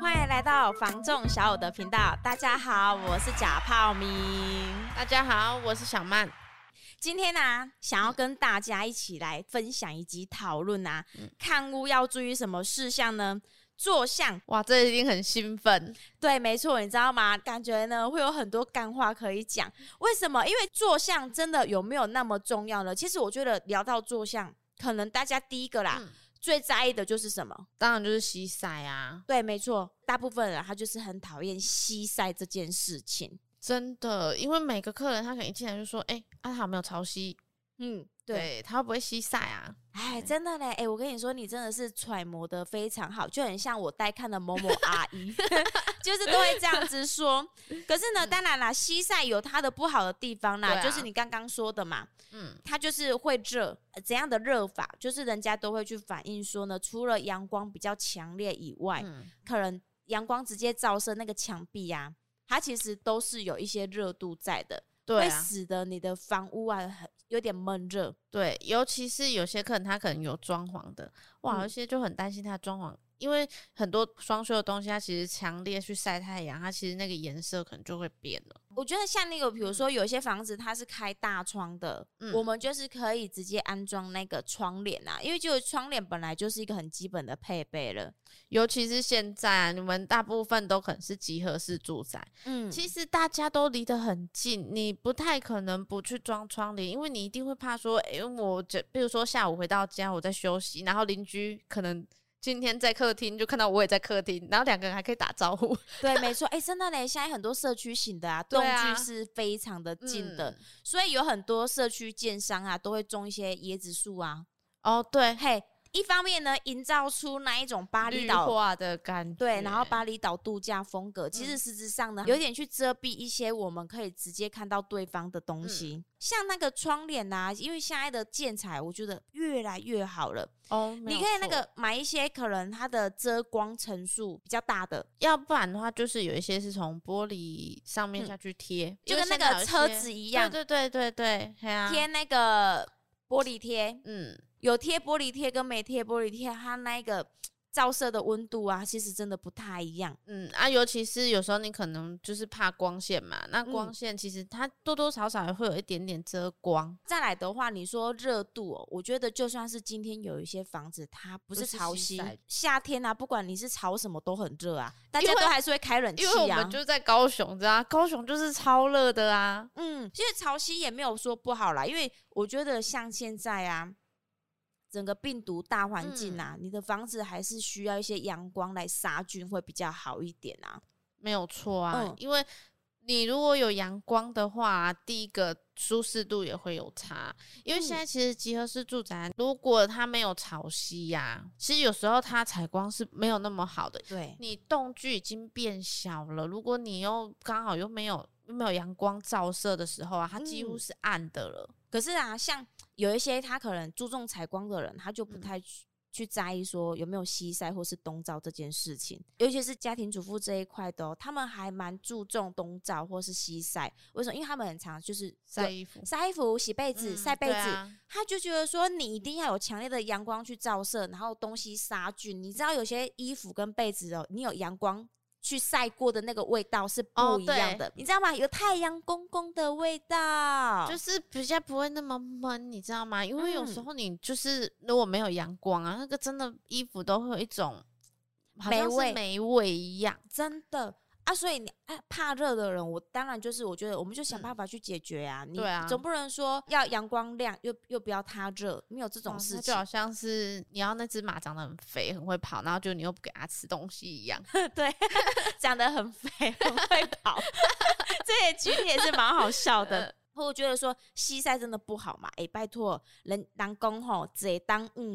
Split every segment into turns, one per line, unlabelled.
欢迎来到房仲小五的频道。大家好，我是假泡明。
大家好，我是小曼。
今天呢、啊，想要跟大家一起来分享以及讨论啊，嗯、看屋要注意什么事项呢？坐相，
哇，这一定很兴奋。
对，没错，你知道吗？感觉呢会有很多干话可以讲。为什么？因为坐相真的有没有那么重要呢？其实我觉得聊到坐相，可能大家第一个啦，嗯、最在意的就是什么？
当然就是西晒啊。
对，没错，大部分人他就是很讨厌西晒这件事情。
真的，因为每个客人他可能一进来就说：“哎、欸，阿、啊、好没有潮汐。”嗯。对，它会不会西晒啊？
哎，真的嘞！哎，我跟你说，你真的是揣摩的非常好，就很像我带看的某某 阿姨，就是都会这样子说。可是呢，当然啦，西晒有它的不好的地方啦，就是你刚刚说的嘛，嗯，它就是会热，怎样的热法？就是人家都会去反映说呢，除了阳光比较强烈以外，可能阳光直接照射那个墙壁呀，它其实都是有一些热度在的。对啊，会使得你的房屋啊很有点闷热。
对，尤其是有些客人他可能有装潢的，哇，有些就很担心他装潢。因为很多装修的东西，它其实强烈去晒太阳，它其实那个颜色可能就会变了。
我觉得像那个，比如说有些房子它是开大窗的，嗯、我们就是可以直接安装那个窗帘啊，因为就窗帘本来就是一个很基本的配备了。
尤其是现在啊，你们大部分都可能是集合式住宅，嗯，其实大家都离得很近，你不太可能不去装窗帘，因为你一定会怕说，哎、欸，我这比如说下午回到家我在休息，然后邻居可能。今天在客厅就看到我也在客厅，然后两个人还可以打招呼。
对，没错。哎、欸，真的嘞，现在很多社区型的啊，动距是非常的近的，嗯、所以有很多社区建商啊，都会种一些椰子树啊。
哦，对，
嘿。一方面呢，营造出那一种巴厘岛
化的感觉，
对，然后巴厘岛度假风格，其实实质上呢，嗯、有点去遮蔽一些我们可以直接看到对方的东西，嗯、像那个窗帘啊，因为现在的建材我觉得越来越好了。哦，你可以那个买一些可能它的遮光层数比较大的，
要不然的话就是有一些是从玻璃上面下去贴，嗯、
就跟那个车子一样，
对对对对对，
贴那个玻璃贴，嗯。有贴玻璃贴跟没贴玻璃贴，它那个 照射的温度啊，其实真的不太一样。
嗯啊，尤其是有时候你可能就是怕光线嘛，那光线其实它多多少少也会有一点点遮光。
再来的话，你说热度哦，我觉得就算是今天有一些房子它不是潮汐，夏天啊，不管你是潮什么都很热啊，大家都还是会开冷气啊。
因为我们就在高雄，知道高雄就是超热的啊。
嗯，其实潮汐也没有说不好啦，因为我觉得像现在啊。整个病毒大环境啊，嗯、你的房子还是需要一些阳光来杀菌，会比较好一点啊。
没有错啊，嗯、因为你如果有阳光的话，第一个舒适度也会有差。因为现在其实集合式住宅，如果它没有潮汐呀、啊，其实有时候它采光是没有那么好的。对，你动距已经变小了，如果你又刚好又没有又没有阳光照射的时候啊，它几乎是暗的了。嗯、
可是啊，像。有一些他可能注重采光的人，他就不太去去在意说有没有西晒或是东照这件事情。尤其是家庭主妇这一块的，他们还蛮注重东照或是西晒。为什么？因为他们很常就是
晒衣服、
晒衣服、洗被子、晒被子。他就觉得说，你一定要有强烈的阳光去照射，然后东西杀菌。你知道有些衣服跟被子哦，你有阳光。去晒过的那个味道是不一样的，哦、你知道吗？有太阳公公的味道，
就是比较不会那么闷，你知道吗？因为有时候你就是如果没有阳光啊，那个真的衣服都会有一种好像是霉味一样，
真的。啊，所以你怕热的人，我当然就是我觉得，我们就想办法去解决啊。你总不能说要阳光亮又又不要它热，没有这种事情。
就好像是你要那只马长得很肥，很会跑，然后就你又不给它吃东西一样。
对，长得很肥，很会跑，这些举例也是蛮好笑的。我觉得说西晒真的不好嘛，哎、欸，拜托人人讲吼，只当误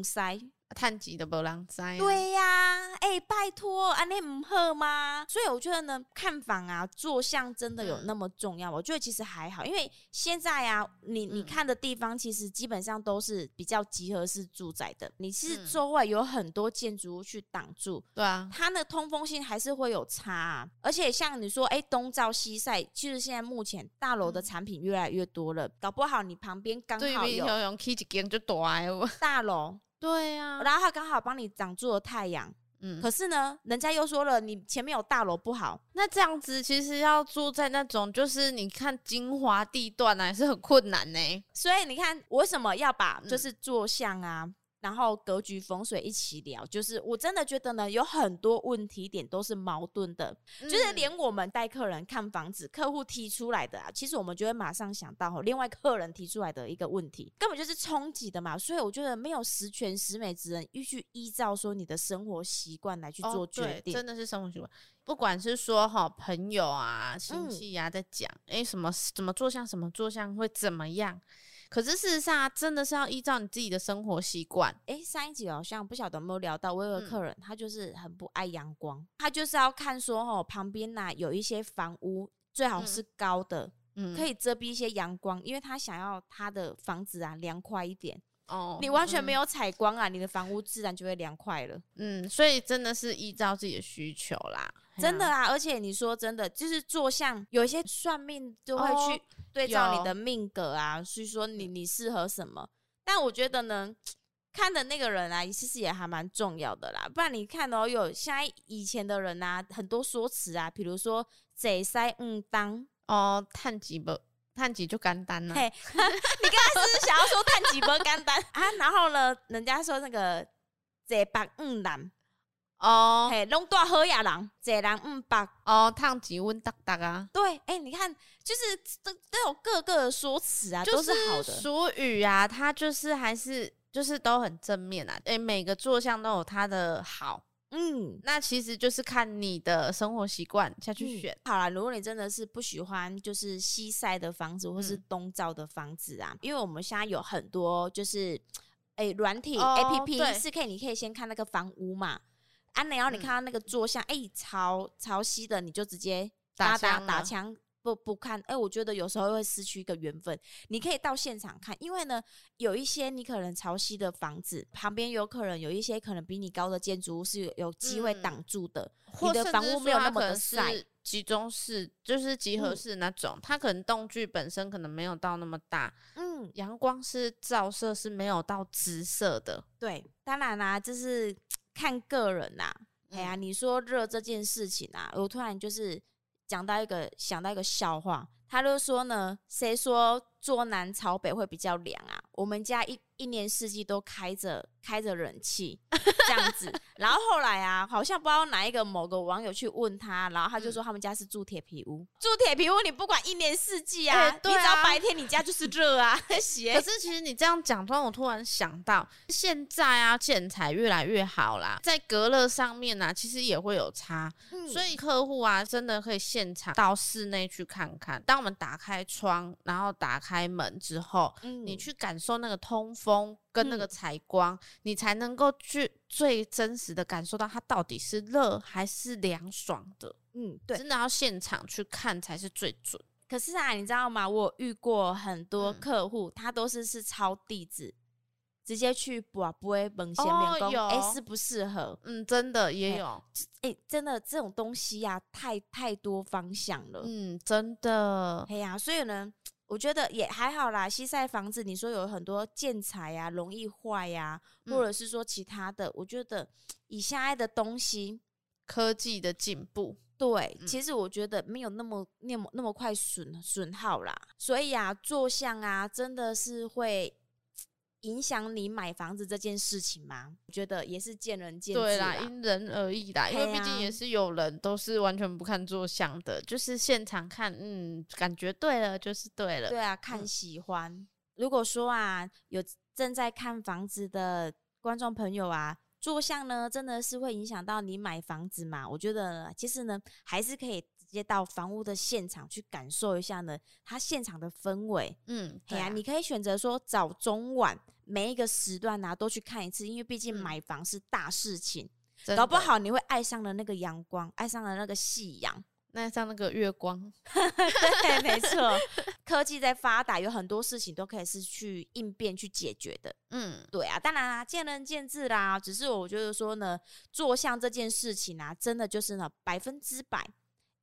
晒。
碳基的不让在。
对呀、啊，哎、欸，拜托，安尼唔好吗？所以我觉得呢，看房啊，坐向真的有那么重要？嗯、我觉得其实还好，因为现在啊，你你看的地方其实基本上都是比较集合式住宅的，你其实周围有很多建筑物去挡住，对啊，它的通风性还是会有差、啊。而且像你说，哎、欸，东照西晒，其实现在目前大楼的产品越来越多了，搞不好你旁边刚好有
用起一间就大哦，
大楼。
对呀、啊，
然后他刚好帮你挡住了太阳，嗯，可是呢，人家又说了，你前面有大楼不好。
那这样子其实要住在那种就是你看精华地段啊，还是很困难呢。
所以你看，为什么要把就是坐向啊？嗯然后格局风水一起聊，就是我真的觉得呢，有很多问题点都是矛盾的，嗯、就是连我们带客人看房子，客户提出来的啊，其实我们就会马上想到，另外客人提出来的一个问题，根本就是冲击的嘛。所以我觉得没有十全十美之人，必须依照说你的生活习惯来去做决定。
哦、真的是生活习惯，不管是说哈朋友啊、亲戚啊在讲，哎、嗯，什么怎么做像，什么做像会怎么样。可是事实上啊，真的是要依照你自己的生活习惯。
诶，上一集好像不晓得有没有聊到，我有个客人，嗯、他就是很不爱阳光，他就是要看说哦，旁边呐、啊、有一些房屋最好是高的，嗯，可以遮蔽一些阳光，因为他想要他的房子啊凉快一点。哦，你完全没有采光啊，嗯、你的房屋自然就会凉快了。
嗯，所以真的是依照自己的需求啦，
真的啊。而且你说真的，就是做像有一些算命就会去对照你的命格啊，所以说你你适合什么。但我觉得呢，看的那个人啊，其实也还蛮重要的啦。不然你看哦，有现在以前的人啊，很多说辞啊，比如说贼塞嗯当
哦，探几不。探几就干单了。
嘿，你刚才是，是想要说探几不干单 啊？然后呢，人家说那个贼白嗯男哦，嘿，拢大好呀人，这人五八
哦，烫几温哒哒啊？
对，哎、欸，你看，就是都都有各个的说辞啊，都是好的
俗语啊，它就是还是就是都很正面啊。哎、欸，每个坐向都有它的好。嗯，那其实就是看你的生活习惯下去选。
嗯、好啦，如果你真的是不喜欢就是西晒的房子或是东照的房子啊，嗯、因为我们现在有很多就是诶软、欸、体、哦、APP 是可以，你可以先看那个房屋嘛，啊，然后你看到那个坐向，哎、嗯欸，潮潮汐的，你就直接打打打枪。不不看，哎、欸，我觉得有时候会失去一个缘分。你可以到现场看，因为呢，有一些你可能潮汐的房子旁边有可能有一些可能比你高的建筑物是有有机会挡住的，嗯、你的房屋没有那么的晒。
集中式就是集合式那种，嗯、它可能栋距本身可能没有到那么大，嗯，阳光是照射是没有到直射的。
对，当然啦、啊，就是看个人呐、啊。哎呀、嗯，你说热这件事情啊，我突然就是。讲到一个，想到一个笑话，他就说呢，谁说坐南朝北会比较凉啊？我们家一一年四季都开着。开着冷气这样子，然后后来啊，好像不知道哪一个某个网友去问他，然后他就说他们家是住铁皮屋，嗯、住铁皮屋你不管一年四季啊，欸、对啊，你只要白天你家就是热啊。可是
其实你这样讲，突然我突然想到，现在啊建材越来越好啦，在隔热上面呢、啊，其实也会有差，嗯、所以客户啊真的可以现场到室内去看看。当我们打开窗，然后打开门之后，嗯、你去感受那个通风。跟那个采光，嗯、你才能够去最真实的感受到它到底是热还是凉爽的。嗯，对，真的要现场去看才是最准。
可是啊，你知道吗？我遇过很多客户，嗯、他都是是抄地址，直接去不不会蒙先面工，哎，适不适合？
嗯，真的也有。
哎、欸，真的这种东西呀、啊，太太多方向了。
嗯，真的。
哎呀、啊，所以呢。我觉得也还好啦，西晒房子，你说有很多建材呀，容易坏呀，或者是说其他的，嗯、我觉得以现在的东西，
科技的进步，
对，嗯、其实我觉得没有那么那么那么快损损耗啦，所以啊，坐向啊，真的是会。影响你买房子这件事情吗？我觉得也是见仁见智，
对啦，因人而异啦。因为毕竟也是有人都是完全不看坐向的，就是现场看，嗯，感觉对了就是对了。
对啊，看喜欢。嗯、如果说啊，有正在看房子的观众朋友啊，坐向呢真的是会影响到你买房子嘛？我觉得其实呢，还是可以。直接到房屋的现场去感受一下呢，它现场的氛围。嗯，对啊，你可以选择说早中晚每一个时段啊都去看一次，因为毕竟买房是大事情，嗯、搞不好你会爱上了那个阳光，爱上了那个夕阳，
爱上那个月光。
对，没错，科技在发达，有很多事情都可以是去应变去解决的。嗯，对啊，当然啦，见仁见智啦。只是我觉得说呢，做像这件事情啊，真的就是呢百分之百。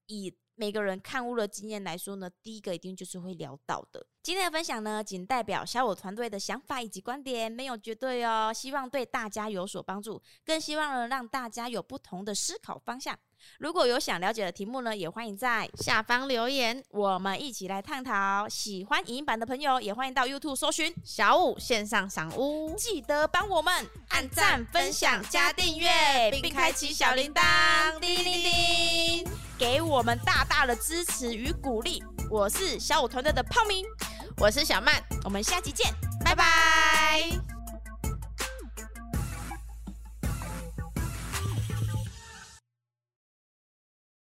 以每个人看屋的经验来说呢，第一个一定就是会聊到的。今天的分享呢，仅代表小我团队的想法以及观点，没有绝对哦。希望对大家有所帮助，更希望呢让大家有不同的思考方向。如果有想了解的题目呢，也欢迎在
下方留言，
我们一起来探讨。喜欢影音版的朋友，也欢迎到 YouTube 搜寻
小五线上赏屋，
记得帮我们按赞、分享、加订阅，并开启小铃铛，叮铃铃，给我们大大的支持与鼓励。我是小五团队的泡明。
我是小曼，
我们下期见，拜拜。